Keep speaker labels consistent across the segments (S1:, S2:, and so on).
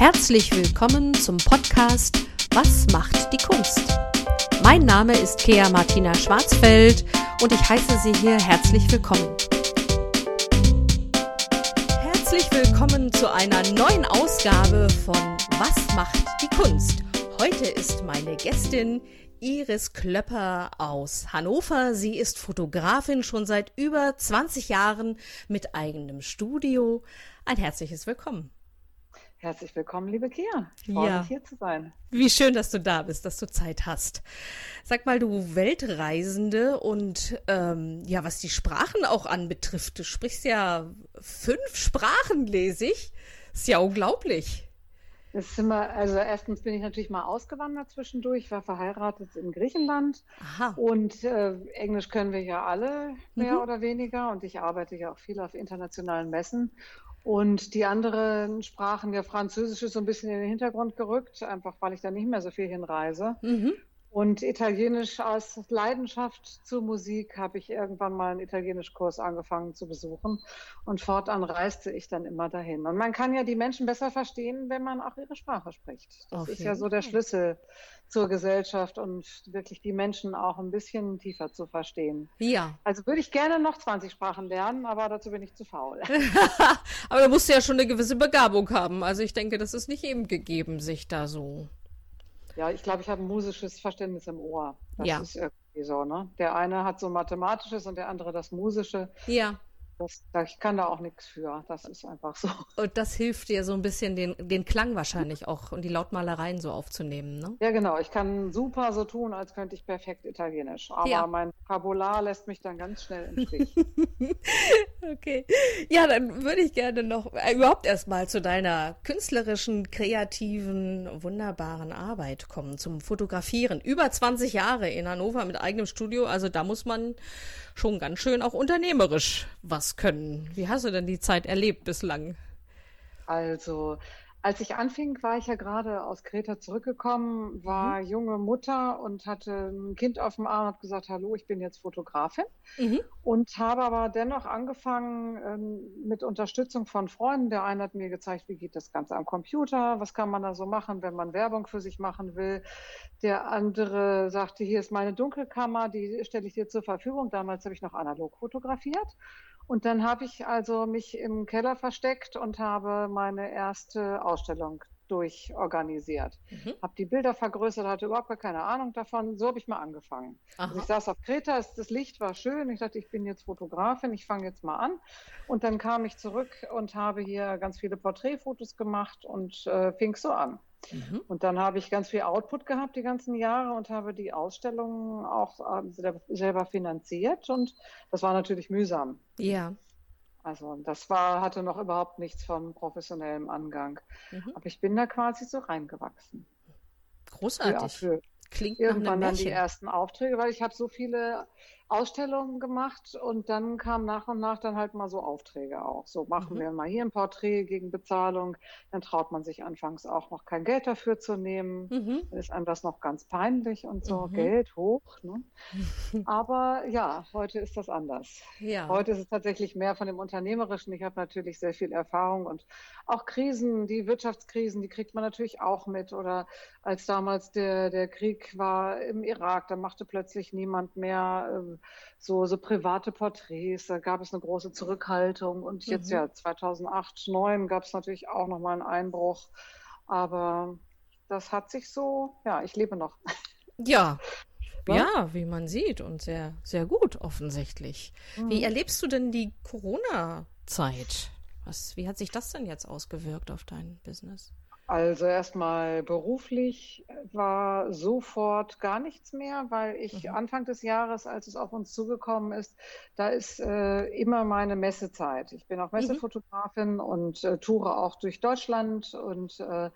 S1: Herzlich willkommen zum Podcast Was macht die Kunst? Mein Name ist Kea Martina Schwarzfeld und ich heiße Sie hier herzlich willkommen. Herzlich willkommen zu einer neuen Ausgabe von Was macht die Kunst? Heute ist meine Gästin Iris Klöpper aus Hannover. Sie ist Fotografin schon seit über 20 Jahren mit eigenem Studio. Ein herzliches Willkommen.
S2: Herzlich willkommen, liebe Kia. Ich freue ja. mich, hier zu sein.
S1: Wie schön, dass du da bist, dass du Zeit hast. Sag mal, du Weltreisende und ähm, ja, was die Sprachen auch anbetrifft, du sprichst ja fünf Sprachen, lese ich. Ist ja unglaublich.
S2: Das ist immer, also erstens bin ich natürlich mal ausgewandert zwischendurch, ich war verheiratet in Griechenland Aha. und äh, Englisch können wir ja alle mehr mhm. oder weniger und ich arbeite ja auch viel auf internationalen Messen und die anderen Sprachen, ja, Französisch ist so ein bisschen in den Hintergrund gerückt, einfach weil ich da nicht mehr so viel hinreise. Mhm. Und Italienisch aus Leidenschaft zur Musik habe ich irgendwann mal einen Italienischkurs angefangen zu besuchen und fortan reiste ich dann immer dahin. Und man kann ja die Menschen besser verstehen, wenn man auch ihre Sprache spricht. Das okay. ist ja so der Schlüssel zur Gesellschaft und wirklich die Menschen auch ein bisschen tiefer zu verstehen. Ja. Also würde ich gerne noch 20 Sprachen lernen, aber dazu bin ich zu faul.
S1: aber da musst du ja schon eine gewisse Begabung haben. Also ich denke, das ist nicht eben gegeben, sich da so
S2: ja, ich glaube, ich habe ein musisches Verständnis im Ohr. Das ja. ist irgendwie so, ne? Der eine hat so mathematisches und der andere das musische. Ja. Das, ich kann da auch nichts für. Das ist einfach so.
S1: Und das hilft dir so ein bisschen, den, den Klang wahrscheinlich auch und die Lautmalereien so aufzunehmen, ne?
S2: Ja, genau. Ich kann super so tun, als könnte ich perfekt Italienisch. Aber ja. mein Vokabular lässt mich dann ganz schnell im Stich.
S1: okay. Ja, dann würde ich gerne noch äh, überhaupt erstmal zu deiner künstlerischen, kreativen, wunderbaren Arbeit kommen, zum Fotografieren. Über 20 Jahre in Hannover mit eigenem Studio. Also da muss man schon ganz schön auch unternehmerisch was können. Wie hast du denn die Zeit erlebt bislang?
S2: Also, als ich anfing, war ich ja gerade aus Kreta zurückgekommen, war mhm. junge Mutter und hatte ein Kind auf dem Arm und gesagt, hallo, ich bin jetzt Fotografin mhm. und habe aber dennoch angefangen ähm, mit Unterstützung von Freunden. Der eine hat mir gezeigt, wie geht das Ganze am Computer, was kann man da so machen, wenn man Werbung für sich machen will. Der andere sagte, hier ist meine Dunkelkammer, die stelle ich dir zur Verfügung. Damals habe ich noch analog fotografiert. Und dann habe ich also mich im Keller versteckt und habe meine erste Ausstellung durchorganisiert. Mhm. Habe die Bilder vergrößert, hatte überhaupt gar keine Ahnung davon. So habe ich mal angefangen. Also ich saß auf Kreta, das Licht war schön. Ich dachte, ich bin jetzt Fotografin, ich fange jetzt mal an. Und dann kam ich zurück und habe hier ganz viele Porträtfotos gemacht und äh, fing so an. Mhm. Und dann habe ich ganz viel Output gehabt die ganzen Jahre und habe die Ausstellungen auch äh, selber finanziert. Und das war natürlich mühsam. Ja. Also das war, hatte noch überhaupt nichts von professionellem Angang. Mhm. Aber ich bin da quasi so reingewachsen.
S1: Großartig.
S2: Für, für Klingt irgendwann dann die ersten Aufträge, weil ich habe so viele Ausstellungen gemacht und dann kam nach und nach dann halt mal so Aufträge auch. So machen mhm. wir mal hier ein Porträt gegen Bezahlung. Dann traut man sich anfangs auch noch kein Geld dafür zu nehmen. Mhm. Dann ist einem das noch ganz peinlich und so. Mhm. Geld hoch. Ne? Aber ja, heute ist das anders. Ja. Heute ist es tatsächlich mehr von dem Unternehmerischen. Ich habe natürlich sehr viel Erfahrung und auch Krisen, die Wirtschaftskrisen, die kriegt man natürlich auch mit. Oder als damals der, der Krieg war im Irak, da machte plötzlich niemand mehr. So, so private Porträts, da gab es eine große Zurückhaltung und jetzt mhm. ja 2008, 2009 gab es natürlich auch nochmal einen Einbruch, aber das hat sich so, ja, ich lebe noch.
S1: Ja, ne? Ja, wie man sieht und sehr, sehr gut offensichtlich. Mhm. Wie erlebst du denn die Corona-Zeit? Was, wie hat sich das denn jetzt ausgewirkt auf dein Business?
S2: Also erstmal beruflich war sofort gar nichts mehr, weil ich mhm. Anfang des Jahres, als es auf uns zugekommen ist, da ist äh, immer meine Messezeit. Ich bin auch mhm. Messefotografin mhm. und äh, toure auch durch Deutschland und äh,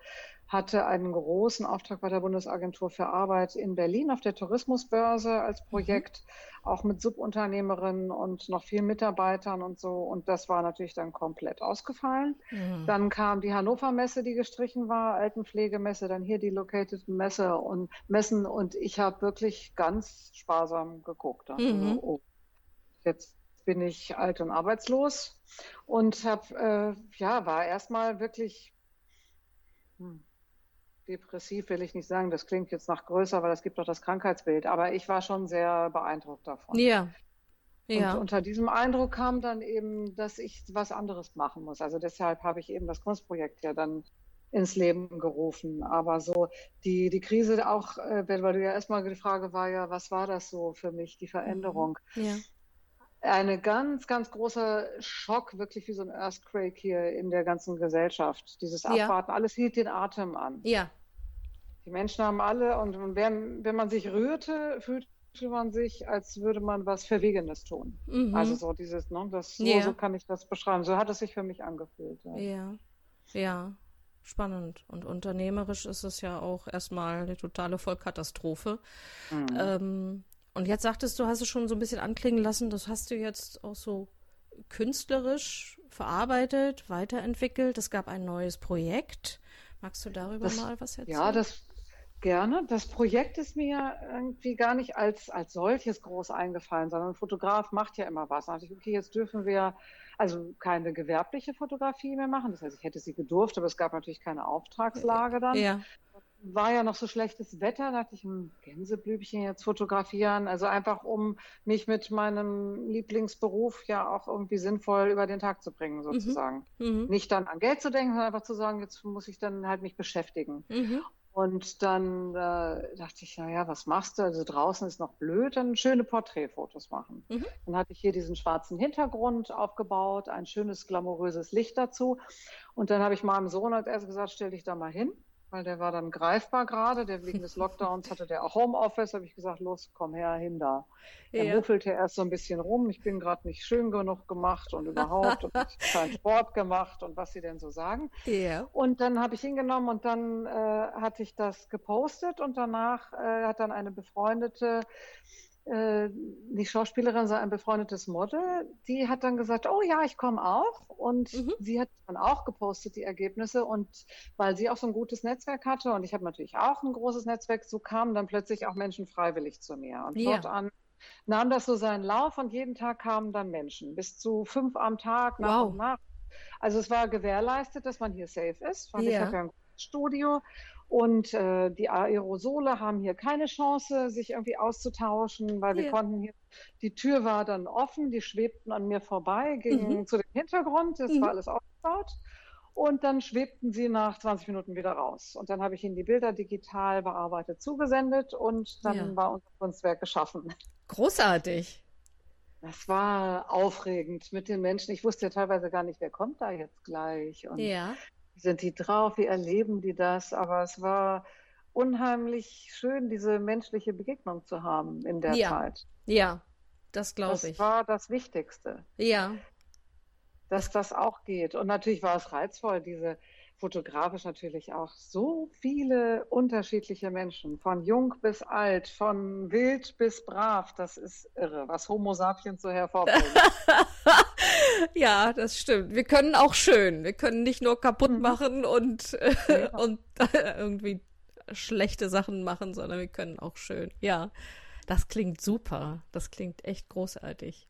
S2: hatte einen großen Auftrag bei der Bundesagentur für Arbeit in Berlin auf der Tourismusbörse als mhm. Projekt, mhm. auch mit Subunternehmerinnen und noch vielen Mitarbeitern und so. Und das war natürlich dann komplett ausgefallen. Mhm. Dann kam die Hannover Messe, die gestrichen war, Altenpflegemesse, dann hier die Located Messe und Messen. Und ich habe wirklich ganz sparsam geguckt. Also, mhm. oh, jetzt bin ich alt und arbeitslos und habe, äh, ja, war erstmal wirklich hm, depressiv will ich nicht sagen, das klingt jetzt nach größer, weil es gibt doch das Krankheitsbild, aber ich war schon sehr beeindruckt davon.
S1: Ja. Ja.
S2: Und unter diesem Eindruck kam dann eben, dass ich was anderes machen muss. Also deshalb habe ich eben das Kunstprojekt ja dann ins Leben gerufen. Aber so die, die Krise auch, äh, weil du ja erstmal die Frage war ja, was war das so für mich, die Veränderung?
S1: Mhm. Ja.
S2: Eine ganz, ganz großer Schock, wirklich wie so ein Earthquake hier in der ganzen Gesellschaft. Dieses Abwarten, ja. alles hielt den Atem an.
S1: Ja.
S2: Die Menschen haben alle, und wenn, wenn man sich rührte, fühlte man sich, als würde man was Verwegenes tun. Mhm. Also so dieses, ne, das, so, ja. so kann ich das beschreiben. So hat es sich für mich angefühlt.
S1: Ja. ja. ja spannend. Und unternehmerisch ist es ja auch erstmal eine totale Vollkatastrophe. Mhm. Ähm, und jetzt sagtest du, hast es schon so ein bisschen anklingen lassen, das hast du jetzt auch so künstlerisch verarbeitet, weiterentwickelt. Es gab ein neues Projekt. Magst du darüber
S2: das,
S1: mal was erzählen?
S2: Ja, das gerne. Das Projekt ist mir irgendwie gar nicht als, als solches groß eingefallen, sondern ein Fotograf macht ja immer was. Da dachte ich, okay, jetzt dürfen wir also keine gewerbliche Fotografie mehr machen. Das heißt, ich hätte sie gedurft, aber es gab natürlich keine Auftragslage dann.
S1: Ja.
S2: War ja noch so schlechtes Wetter, da dachte ich, ein Gänseblümchen jetzt fotografieren. Also einfach, um mich mit meinem Lieblingsberuf ja auch irgendwie sinnvoll über den Tag zu bringen, mhm. sozusagen. Mhm. Nicht dann an Geld zu denken, sondern einfach zu sagen, jetzt muss ich dann halt mich beschäftigen. Mhm. Und dann äh, dachte ich, naja, was machst du? Also draußen ist noch blöd, dann schöne Porträtfotos machen. Mhm. Dann hatte ich hier diesen schwarzen Hintergrund aufgebaut, ein schönes glamouröses Licht dazu. Und dann habe ich meinem Sohn als erstes gesagt, stell dich da mal hin weil der war dann greifbar gerade. Der wegen des Lockdowns hatte der auch Homeoffice. Habe ich gesagt, los, komm her, hin da. Er ja. muffelte erst so ein bisschen rum. Ich bin gerade nicht schön genug gemacht und überhaupt und keinen Sport gemacht und was sie denn so sagen.
S1: Ja.
S2: Und dann habe ich hingenommen und dann äh, hatte ich das gepostet und danach äh, hat dann eine befreundete die Schauspielerin, sei ein befreundetes Model, die hat dann gesagt, oh ja, ich komme auch. Und mhm. sie hat dann auch gepostet, die Ergebnisse. Und weil sie auch so ein gutes Netzwerk hatte und ich habe natürlich auch ein großes Netzwerk, so kamen dann plötzlich auch Menschen freiwillig zu mir. Und ja. fortan nahm das so seinen Lauf und jeden Tag kamen dann Menschen, bis zu fünf am Tag, nach wow. und nach. Also es war gewährleistet, dass man hier safe ist, weil ja. ich habe ja ein Studio und äh, die Aerosole haben hier keine Chance, sich irgendwie auszutauschen, weil wir konnten hier, die Tür war dann offen, die schwebten an mir vorbei, gingen mhm. zu dem Hintergrund, das mhm. war alles aufgebaut. Und dann schwebten sie nach 20 Minuten wieder raus. Und dann habe ich ihnen die Bilder digital bearbeitet zugesendet und dann ja. war unser Kunstwerk geschaffen.
S1: Großartig.
S2: Das war aufregend mit den Menschen. Ich wusste ja teilweise gar nicht, wer kommt da jetzt gleich.
S1: Und ja
S2: wie sind die drauf, wie erleben die das. Aber es war unheimlich schön, diese menschliche Begegnung zu haben in der
S1: ja.
S2: Zeit.
S1: Ja, das glaube ich.
S2: Das war das Wichtigste.
S1: Ja.
S2: Dass das auch geht. Und natürlich war es reizvoll, diese fotografisch natürlich auch so viele unterschiedliche Menschen, von jung bis alt, von wild bis brav. Das ist irre, was Homo sapiens so hervorbringt.
S1: ja, das stimmt. Wir können auch schön. Wir können nicht nur kaputt mhm. machen und, äh, ja. und äh, irgendwie schlechte Sachen machen, sondern wir können auch schön. Ja, das klingt super. Das klingt echt großartig.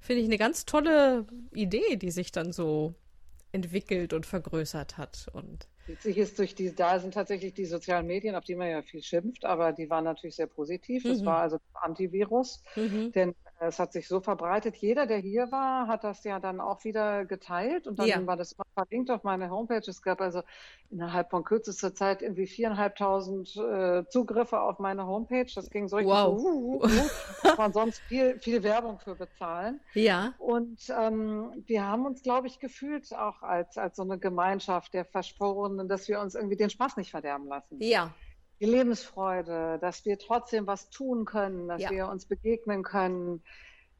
S1: Finde ich eine ganz tolle Idee, die sich dann so entwickelt und vergrößert hat. Und
S2: Witzig ist durch die, da sind tatsächlich die sozialen Medien, auf die man ja viel schimpft, aber die waren natürlich sehr positiv. Das mhm. war also Antivirus, mhm. denn es hat sich so verbreitet. Jeder, der hier war, hat das ja dann auch wieder geteilt und dann ja. war das verlinkt auf meine Homepage. Es gab also innerhalb von kürzester Zeit irgendwie viereinhalbtausend äh, Zugriffe auf meine Homepage. Das ging so richtig
S1: wow.
S2: so, uh, uh, uh. Man sonst viel, viel Werbung für bezahlen.
S1: Ja.
S2: Und ähm, wir haben uns, glaube ich, gefühlt auch als, als so eine Gemeinschaft der Verschworenen, dass wir uns irgendwie den Spaß nicht verderben lassen.
S1: Ja
S2: die Lebensfreude, dass wir trotzdem was tun können, dass
S1: ja.
S2: wir uns begegnen können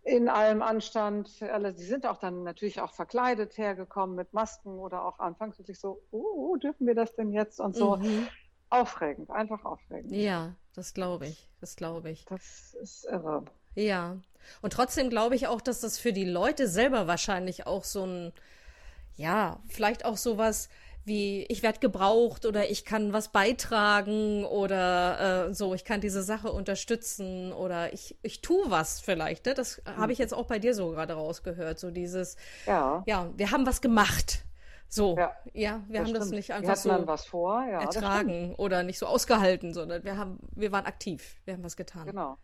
S2: in allem Anstand. Alle, die sind auch dann natürlich auch verkleidet hergekommen mit Masken oder auch anfangs wirklich so, oh, dürfen wir das denn jetzt und so. Mhm. Aufregend, einfach aufregend.
S1: Ja, das glaube ich, das glaube ich.
S2: Das ist irre.
S1: Ja, und trotzdem glaube ich auch, dass das für die Leute selber wahrscheinlich auch so ein, ja, vielleicht auch sowas, wie ich werde gebraucht oder ich kann was beitragen oder äh, so, ich kann diese Sache unterstützen oder ich, ich tue was vielleicht. Ne? Das mhm. habe ich jetzt auch bei dir so gerade rausgehört. So dieses,
S2: ja.
S1: ja, wir haben was gemacht. So, ja, ja wir haben stimmt. das nicht einfach so
S2: was vor, ja,
S1: ertragen oder nicht so ausgehalten, sondern wir haben, wir waren aktiv, wir haben was getan.
S2: Genau.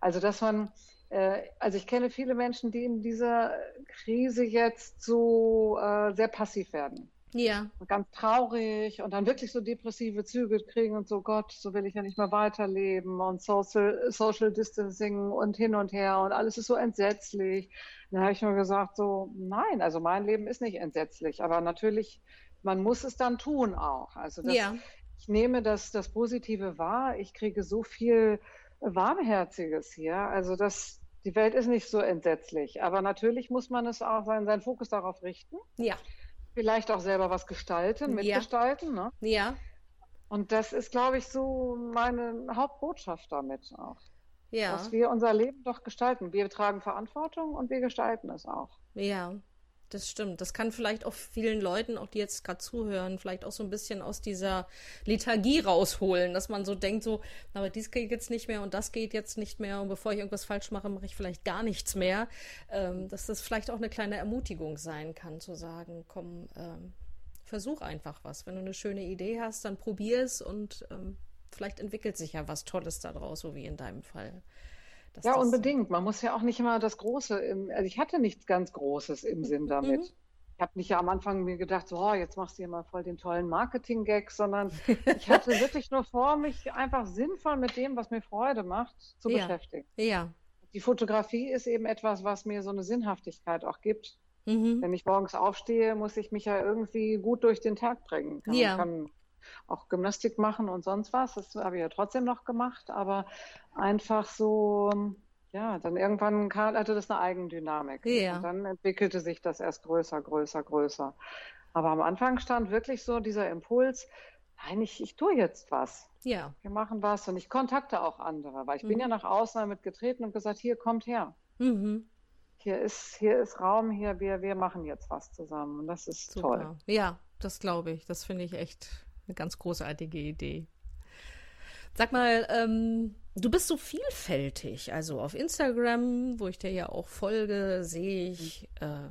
S2: Also dass man, äh, also ich kenne viele Menschen, die in dieser Krise jetzt so äh, sehr passiv werden.
S1: Ja.
S2: Ganz traurig und dann wirklich so depressive Züge kriegen und so, Gott, so will ich ja nicht mehr weiterleben und Social, Social Distancing und hin und her und alles ist so entsetzlich. Dann habe ich mir gesagt, so, nein, also mein Leben ist nicht entsetzlich, aber natürlich, man muss es dann tun auch. Also das, ja. ich nehme das, das Positive wahr, ich kriege so viel Warmherziges hier, also das, die Welt ist nicht so entsetzlich, aber natürlich muss man es auch seinen, seinen Fokus darauf richten.
S1: Ja.
S2: Vielleicht auch selber was gestalten, mitgestalten.
S1: Ja. Ne? ja.
S2: Und das ist, glaube ich, so meine Hauptbotschaft damit auch.
S1: Ja.
S2: Dass wir unser Leben doch gestalten. Wir tragen Verantwortung und wir gestalten es auch.
S1: Ja, das stimmt. Das kann vielleicht auch vielen Leuten, auch die jetzt gerade zuhören, vielleicht auch so ein bisschen aus dieser Lethargie rausholen, dass man so denkt, so, aber dies geht jetzt nicht mehr und das geht jetzt nicht mehr und bevor ich irgendwas falsch mache, mache ich vielleicht gar nichts mehr. Ähm, dass das vielleicht auch eine kleine Ermutigung sein kann, zu sagen, komm, ähm, versuch einfach was. Wenn du eine schöne Idee hast, dann probier es und ähm, vielleicht entwickelt sich ja was Tolles daraus, so wie in deinem Fall.
S2: Ja, unbedingt. Man muss ja auch nicht immer das Große, im, also ich hatte nichts ganz Großes im Sinn damit. Mhm. Ich habe nicht ja am Anfang mir gedacht, so, oh, jetzt machst du hier mal voll den tollen Marketing-Gag, sondern ich hatte wirklich nur vor, mich einfach sinnvoll mit dem, was mir Freude macht, zu
S1: ja.
S2: beschäftigen.
S1: Ja.
S2: Die Fotografie ist eben etwas, was mir so eine Sinnhaftigkeit auch gibt. Mhm. Wenn ich morgens aufstehe, muss ich mich ja irgendwie gut durch den Tag bringen. Kann,
S1: ja.
S2: kann auch Gymnastik machen und sonst was. Das habe ich ja trotzdem noch gemacht, aber einfach so, ja, dann irgendwann hatte das eine Eigendynamik.
S1: Ja.
S2: Und dann entwickelte sich das erst größer, größer, größer. Aber am Anfang stand wirklich so dieser Impuls, nein, ich, ich tue jetzt was.
S1: Ja.
S2: Wir machen was und ich kontakte auch andere, weil ich mhm. bin ja nach außen damit getreten und gesagt, hier kommt her.
S1: Mhm.
S2: Hier ist, hier ist Raum, hier, wir, wir machen jetzt was zusammen. Und das ist Super. toll.
S1: Ja, das glaube ich. Das finde ich echt eine ganz großartige Idee. Sag mal, ähm, du bist so vielfältig. Also auf Instagram, wo ich dir ja auch folge, sehe ich äh,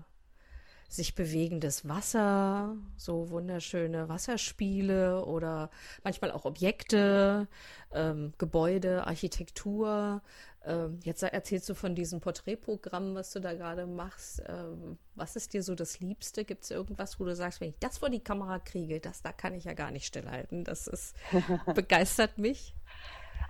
S1: sich bewegendes Wasser, so wunderschöne Wasserspiele oder manchmal auch Objekte, ähm, Gebäude, Architektur. Ähm, jetzt erzählst du von diesem Porträtprogramm, was du da gerade machst. Ähm, was ist dir so das Liebste? Gibt es irgendwas, wo du sagst, wenn ich das vor die Kamera kriege, das da kann ich ja gar nicht stillhalten. Das ist begeistert mich.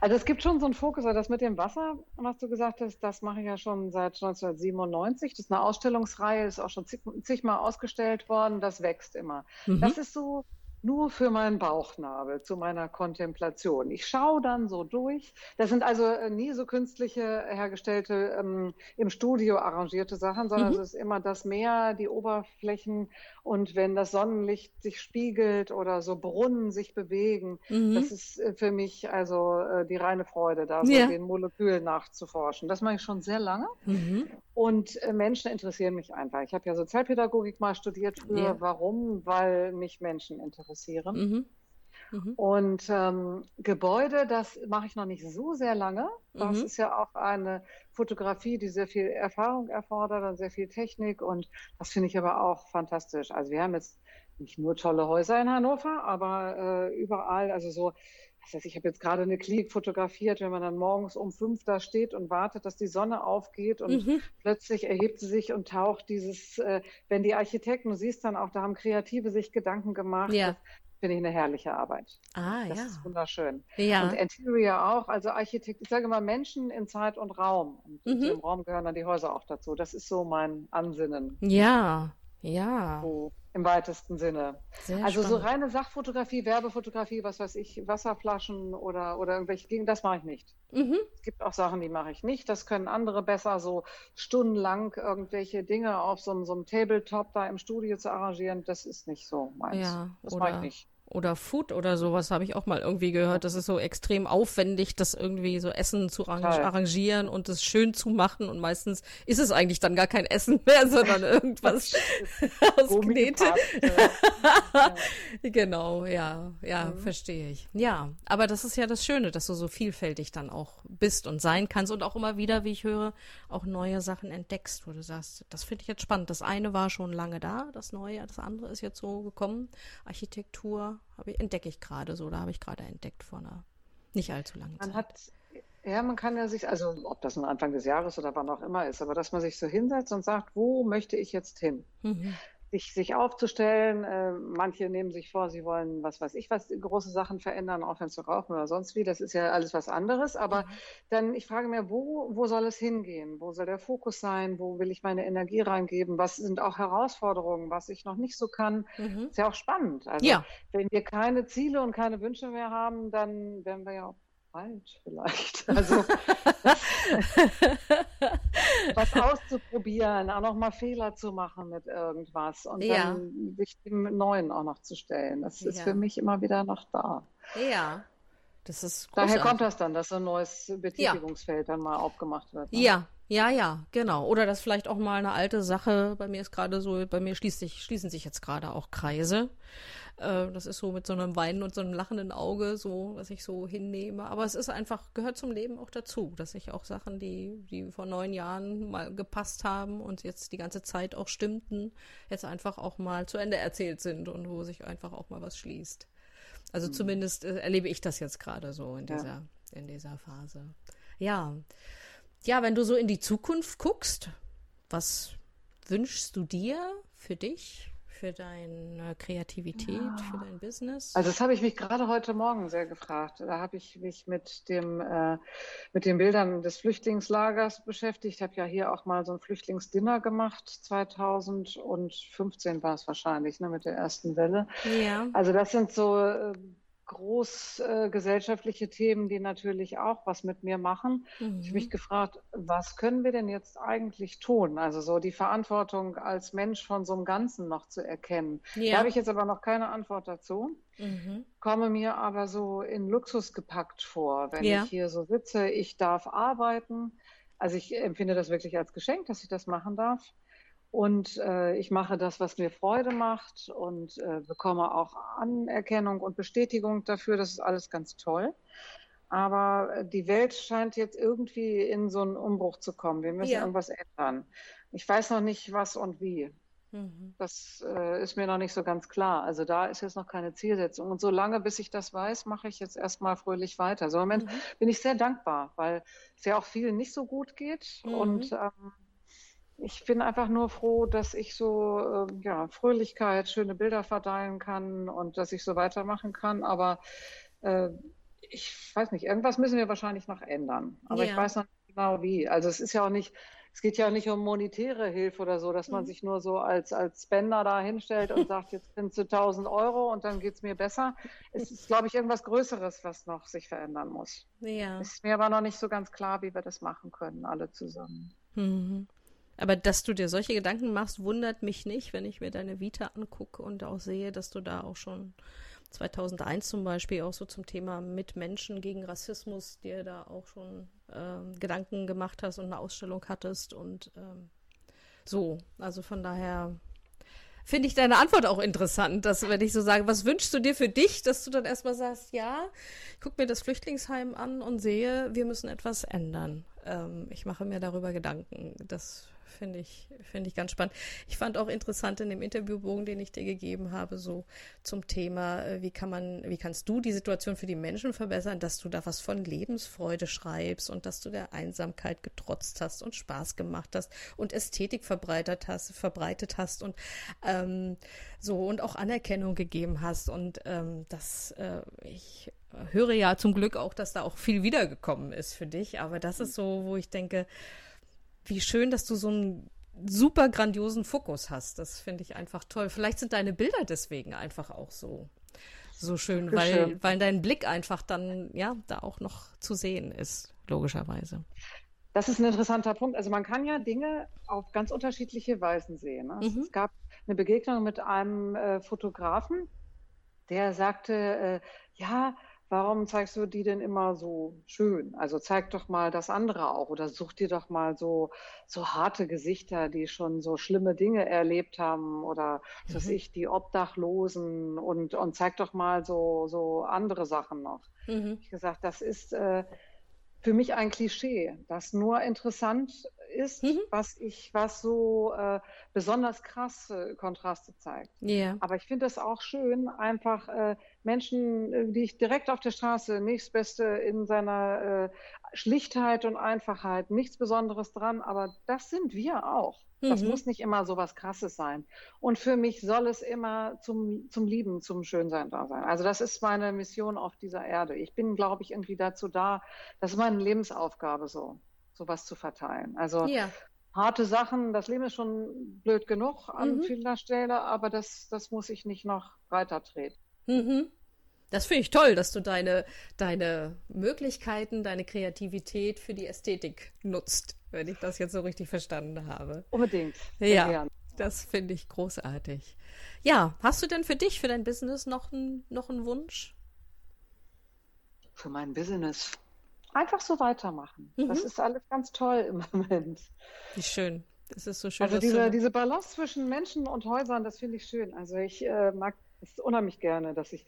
S2: Also es gibt schon so einen Fokus, also das mit dem Wasser, was du gesagt hast, das mache ich ja schon seit 1997. Das ist eine Ausstellungsreihe, ist auch schon zig, zigmal ausgestellt worden, das wächst immer. Mhm. Das ist so nur für meinen Bauchnabel zu meiner Kontemplation. Ich schaue dann so durch. Das sind also äh, nie so künstliche hergestellte ähm, im Studio arrangierte Sachen, sondern mhm. es ist immer das Meer, die Oberflächen und wenn das Sonnenlicht sich spiegelt oder so Brunnen sich bewegen, mhm. das ist äh, für mich also äh, die reine Freude, da so ja. den Molekülen nachzuforschen. Das mache ich schon sehr lange.
S1: Mhm.
S2: Und äh, Menschen interessieren mich einfach. Ich habe ja Sozialpädagogik mal studiert früher. Ja. Warum? Weil mich Menschen interessieren.
S1: Mhm. Mhm.
S2: Und ähm, Gebäude, das mache ich noch nicht so sehr lange. Das mhm. ist ja auch eine Fotografie, die sehr viel Erfahrung erfordert und sehr viel Technik. Und das finde ich aber auch fantastisch. Also wir haben jetzt nicht nur tolle Häuser in Hannover, aber äh, überall, also so das heißt, ich habe jetzt gerade eine Klinik fotografiert, wenn man dann morgens um fünf da steht und wartet, dass die Sonne aufgeht und mhm. plötzlich erhebt sie sich und taucht dieses, äh, wenn die Architekten, du siehst dann auch, da haben Kreative sich Gedanken gemacht.
S1: Ja.
S2: Finde ich eine herrliche Arbeit.
S1: Ah,
S2: das
S1: ja.
S2: ist wunderschön.
S1: Ja.
S2: Und Interior auch, also Architekt, ich sage mal Menschen in Zeit und Raum. Und mhm. im Raum gehören dann die Häuser auch dazu. Das ist so mein Ansinnen.
S1: Ja, ja.
S2: So im weitesten Sinne.
S1: Sehr
S2: also
S1: spannend.
S2: so reine Sachfotografie, Werbefotografie, was weiß ich, Wasserflaschen oder, oder irgendwelche Dinge, das mache ich nicht.
S1: Mhm.
S2: Es gibt auch Sachen, die mache ich nicht. Das können andere besser, so stundenlang irgendwelche Dinge auf so, so einem Tabletop da im Studio zu arrangieren. Das ist nicht so meins.
S1: Ja,
S2: das mache ich nicht
S1: oder Food oder sowas habe ich auch mal irgendwie gehört. Das ist so extrem aufwendig, das irgendwie so Essen zu arrangieren und es schön zu machen. Und meistens ist es eigentlich dann gar kein Essen mehr, sondern irgendwas aus Knete. Genau, ja, ja, mhm. verstehe ich. Ja, aber das ist ja das Schöne, dass du so vielfältig dann auch bist und sein kannst und auch immer wieder, wie ich höre, auch neue Sachen entdeckst, wo du sagst, das finde ich jetzt spannend. Das eine war schon lange da, das neue, das andere ist jetzt so gekommen. Architektur ich, entdecke ich gerade so, da habe ich gerade entdeckt vor einer nicht allzu langen
S2: man
S1: Zeit.
S2: Hat, ja, man kann ja sich, also ob das nun Anfang des Jahres oder wann auch immer ist, aber dass man sich so hinsetzt und sagt, wo möchte ich jetzt hin? Mhm sich, sich aufzustellen. Äh, manche nehmen sich vor, sie wollen, was weiß ich, was große Sachen verändern, aufhören zu rauchen oder sonst wie. Das ist ja alles was anderes. Aber mhm. dann, ich frage mir, wo, wo soll es hingehen? Wo soll der Fokus sein? Wo will ich meine Energie reingeben? Was sind auch Herausforderungen, was ich noch nicht so kann? Mhm. Ist ja auch spannend. Also, ja. wenn wir keine Ziele und keine Wünsche mehr haben, dann werden wir ja auch falsch vielleicht. Also was auszuprobieren, auch noch mal Fehler zu machen mit irgendwas und ja. dann sich dem Neuen auch noch zu stellen. Das ist ja. für mich immer wieder noch da.
S1: Ja. Das ist
S2: Daher kommt das dann, dass so ein neues Betätigungsfeld ja. dann mal aufgemacht wird.
S1: Ne? Ja, ja, ja, genau. Oder dass vielleicht auch mal eine alte Sache, bei mir ist gerade so, bei mir schließt sich, schließen sich jetzt gerade auch Kreise. Äh, das ist so mit so einem Weinen und so einem lachenden Auge, so, was ich so hinnehme. Aber es ist einfach, gehört zum Leben auch dazu, dass ich auch Sachen, die, die vor neun Jahren mal gepasst haben und jetzt die ganze Zeit auch stimmten, jetzt einfach auch mal zu Ende erzählt sind und wo sich einfach auch mal was schließt. Also mhm. zumindest äh, erlebe ich das jetzt gerade so in dieser, ja. in dieser Phase. Ja. Ja, wenn du so in die Zukunft guckst, was wünschst du dir für dich? Für deine Kreativität, ja. für dein Business?
S2: Also das habe ich mich gerade heute Morgen sehr gefragt. Da habe ich mich mit dem äh, mit den Bildern des Flüchtlingslagers beschäftigt. Ich habe ja hier auch mal so ein Flüchtlingsdinner gemacht. 2015 war es wahrscheinlich, ne, mit der ersten Welle. Ja. Also das sind so äh, großgesellschaftliche äh, Themen, die natürlich auch was mit mir machen. Mhm. Ich habe mich gefragt, was können wir denn jetzt eigentlich tun? Also so die Verantwortung als Mensch von so einem Ganzen noch zu erkennen. Ja. Da habe ich jetzt aber noch keine Antwort dazu. Mhm. Komme mir aber so in Luxus gepackt vor, wenn ja. ich hier so sitze. Ich darf arbeiten. Also ich empfinde das wirklich als Geschenk, dass ich das machen darf. Und äh, ich mache das, was mir Freude macht und äh, bekomme auch Anerkennung und Bestätigung dafür. Das ist alles ganz toll. Aber äh, die Welt scheint jetzt irgendwie in so einen Umbruch zu kommen. Wir müssen ja. irgendwas ändern. Ich weiß noch nicht, was und wie. Mhm. Das äh, ist mir noch nicht so ganz klar. Also da ist jetzt noch keine Zielsetzung. Und solange, bis ich das weiß, mache ich jetzt erstmal fröhlich weiter. So im Moment mhm. bin ich sehr dankbar, weil es ja auch vielen nicht so gut geht. Mhm. Und ähm, ich bin einfach nur froh, dass ich so äh, ja, Fröhlichkeit, schöne Bilder verteilen kann und dass ich so weitermachen kann. Aber äh, ich weiß nicht, irgendwas müssen wir wahrscheinlich noch ändern. Aber ja. ich weiß noch nicht genau wie. Also es ist ja auch nicht, es geht ja nicht um monetäre Hilfe oder so, dass man mhm. sich nur so als, als Spender da hinstellt und sagt, jetzt sind es 1000 Euro und dann geht es mir besser. Es ist, glaube ich, irgendwas Größeres, was noch sich verändern muss. Ja. Ist mir aber noch nicht so ganz klar, wie wir das machen können, alle zusammen.
S1: Mhm. Aber dass du dir solche Gedanken machst, wundert mich nicht, wenn ich mir deine Vita angucke und auch sehe, dass du da auch schon 2001 zum Beispiel auch so zum Thema Mitmenschen gegen Rassismus dir da auch schon ähm, Gedanken gemacht hast und eine Ausstellung hattest und ähm, so. Also von daher finde ich deine Antwort auch interessant, dass wenn ich so sage, was wünschst du dir für dich, dass du dann erstmal sagst, ja, ich gucke mir das Flüchtlingsheim an und sehe, wir müssen etwas ändern. Ähm, ich mache mir darüber Gedanken. Das finde ich, finde ich ganz spannend. Ich fand auch interessant in dem Interviewbogen, den ich dir gegeben habe, so zum Thema, äh, wie kann man, wie kannst du die Situation für die Menschen verbessern, dass du da was von Lebensfreude schreibst und dass du der Einsamkeit getrotzt hast und Spaß gemacht hast und Ästhetik verbreitet hast, verbreitet hast und ähm, so und auch Anerkennung gegeben hast. Und ähm, das, äh, ich höre ja zum Glück auch, dass da auch viel wiedergekommen ist für dich. Aber das ist so, wo ich denke, wie schön, dass du so einen super grandiosen Fokus hast. Das finde ich einfach toll. Vielleicht sind deine Bilder deswegen einfach auch so, so schön, weil, weil dein Blick einfach dann, ja, da auch noch zu sehen ist, logischerweise.
S2: Das ist ein interessanter Punkt. Also man kann ja Dinge auf ganz unterschiedliche Weisen sehen. Ne? Mhm. Es gab eine Begegnung mit einem äh, Fotografen, der sagte, äh, ja, warum zeigst du die denn immer so schön? Also zeig doch mal das andere auch oder such dir doch mal so, so harte Gesichter, die schon so schlimme Dinge erlebt haben oder mhm. was ich, die Obdachlosen und, und zeig doch mal so, so andere Sachen noch. Mhm. Ich gesagt, das ist äh, für mich ein Klischee, das nur interessant ist, mhm. was ich, was so äh, besonders krasse Kontraste zeigt. Yeah. Aber ich finde es auch schön, einfach äh, Menschen, äh, die ich direkt auf der Straße, nichts Beste in seiner äh, Schlichtheit und Einfachheit, nichts Besonderes dran, aber das sind wir auch. Das mhm. muss nicht immer so was Krasses sein. Und für mich soll es immer zum, zum Lieben, zum Schönsein da sein. Also das ist meine Mission auf dieser Erde. Ich bin, glaube ich, irgendwie dazu da, das ist meine Lebensaufgabe so sowas zu verteilen. Also ja. harte Sachen, das Leben ist schon blöd genug an mhm. vieler Stelle, aber das, das muss ich nicht noch weiter treten.
S1: Mhm. Das finde ich toll, dass du deine, deine Möglichkeiten, deine Kreativität für die Ästhetik nutzt, wenn ich das jetzt so richtig verstanden habe.
S2: Unbedingt.
S1: Ja, gern. das finde ich großartig. Ja, hast du denn für dich, für dein Business noch, ein, noch einen Wunsch?
S2: Für mein Business einfach so weitermachen. Mhm. Das ist alles ganz toll im Moment.
S1: Wie schön. Das ist so schön.
S2: Also diese, diese Balance zwischen Menschen und Häusern, das finde ich schön. Also ich äh, mag es unheimlich gerne, dass ich,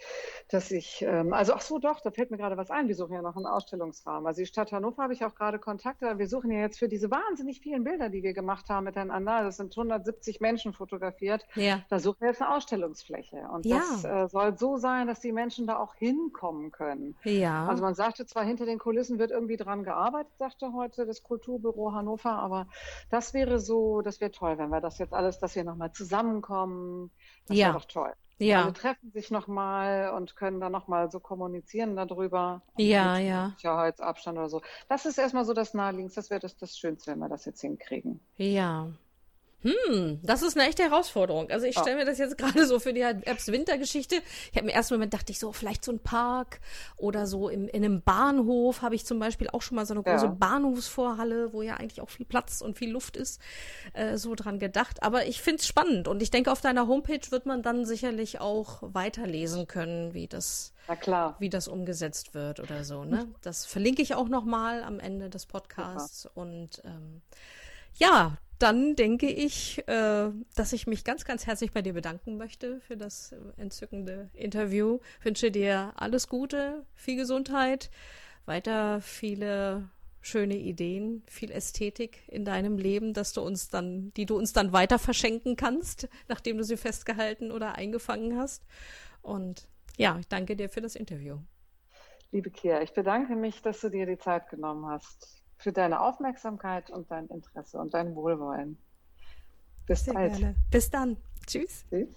S2: dass ich, ähm, also ach so doch, da fällt mir gerade was ein. Wir suchen ja noch einen Ausstellungsrahmen. Also die Stadt Hannover habe ich auch gerade Kontakte. Wir suchen ja jetzt für diese wahnsinnig vielen Bilder, die wir gemacht haben miteinander. Das sind 170 Menschen fotografiert. Ja. Da suchen wir jetzt eine Ausstellungsfläche. Und ja. das äh, soll so sein, dass die Menschen da auch hinkommen können. Ja. Also man sagte zwar, hinter den Kulissen wird irgendwie dran gearbeitet, sagte heute das Kulturbüro Hannover, aber das wäre so, das wäre toll, wenn wir das jetzt alles, dass wir nochmal zusammenkommen. Das ja. wäre doch toll. Ja. Alle treffen sich nochmal und können dann nochmal so kommunizieren darüber.
S1: Ja, ja.
S2: Sicherheitsabstand oder so. Das ist erstmal so das Naheliegendste. Das wäre das, das Schönste, wenn wir das jetzt hinkriegen.
S1: Ja. Hm, das ist eine echte Herausforderung. Also ich stelle mir das jetzt gerade so für die Herbst-Winter-Geschichte. Ich habe im ersten Moment dachte ich so, vielleicht so ein Park oder so im, in einem Bahnhof habe ich zum Beispiel auch schon mal so eine große ja. Bahnhofsvorhalle, wo ja eigentlich auch viel Platz und viel Luft ist, äh, so dran gedacht. Aber ich finde es spannend und ich denke, auf deiner Homepage wird man dann sicherlich auch weiterlesen können, wie das, wie das umgesetzt wird oder so. Ne? Das verlinke ich auch nochmal am Ende des Podcasts Super. und ähm, ja, dann denke ich, äh, dass ich mich ganz, ganz herzlich bei dir bedanken möchte für das entzückende Interview. Wünsche dir alles Gute, viel Gesundheit, weiter viele schöne Ideen, viel Ästhetik in deinem Leben, dass du uns dann, die du uns dann weiter verschenken kannst, nachdem du sie festgehalten oder eingefangen hast. Und ja, ich danke dir für das Interview.
S2: Liebe Kia, ich bedanke mich, dass du dir die Zeit genommen hast für deine Aufmerksamkeit und dein Interesse und dein Wohlwollen.
S1: Bis Sehr bald. Gerne. Bis dann. Tschüss. Tschüss.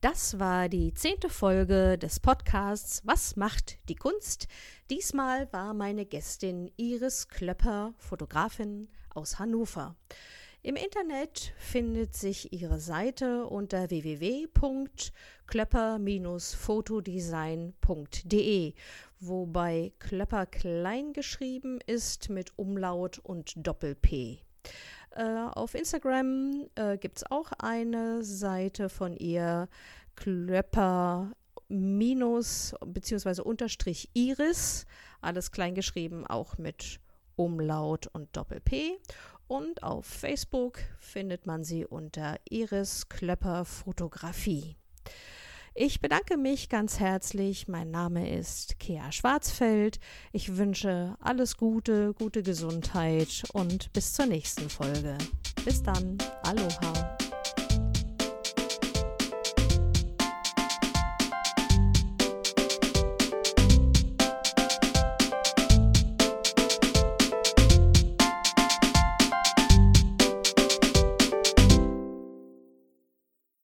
S1: Das war die zehnte Folge des Podcasts Was macht die Kunst? Diesmal war meine Gästin Iris Klöpper, Fotografin aus Hannover. Im Internet findet sich ihre Seite unter www.klöpper-fotodesign.de, wobei Klöpper klein geschrieben ist mit Umlaut und Doppel-P. Äh, auf Instagram äh, gibt es auch eine Seite von ihr, Klöpper minus beziehungsweise unterstrich Iris, alles klein geschrieben, auch mit Umlaut und Doppel-P. Und auf Facebook findet man sie unter Iris Klöpper Fotografie. Ich bedanke mich ganz herzlich. Mein Name ist Kea Schwarzfeld. Ich wünsche alles Gute, gute Gesundheit und bis zur nächsten Folge. Bis dann. Aloha.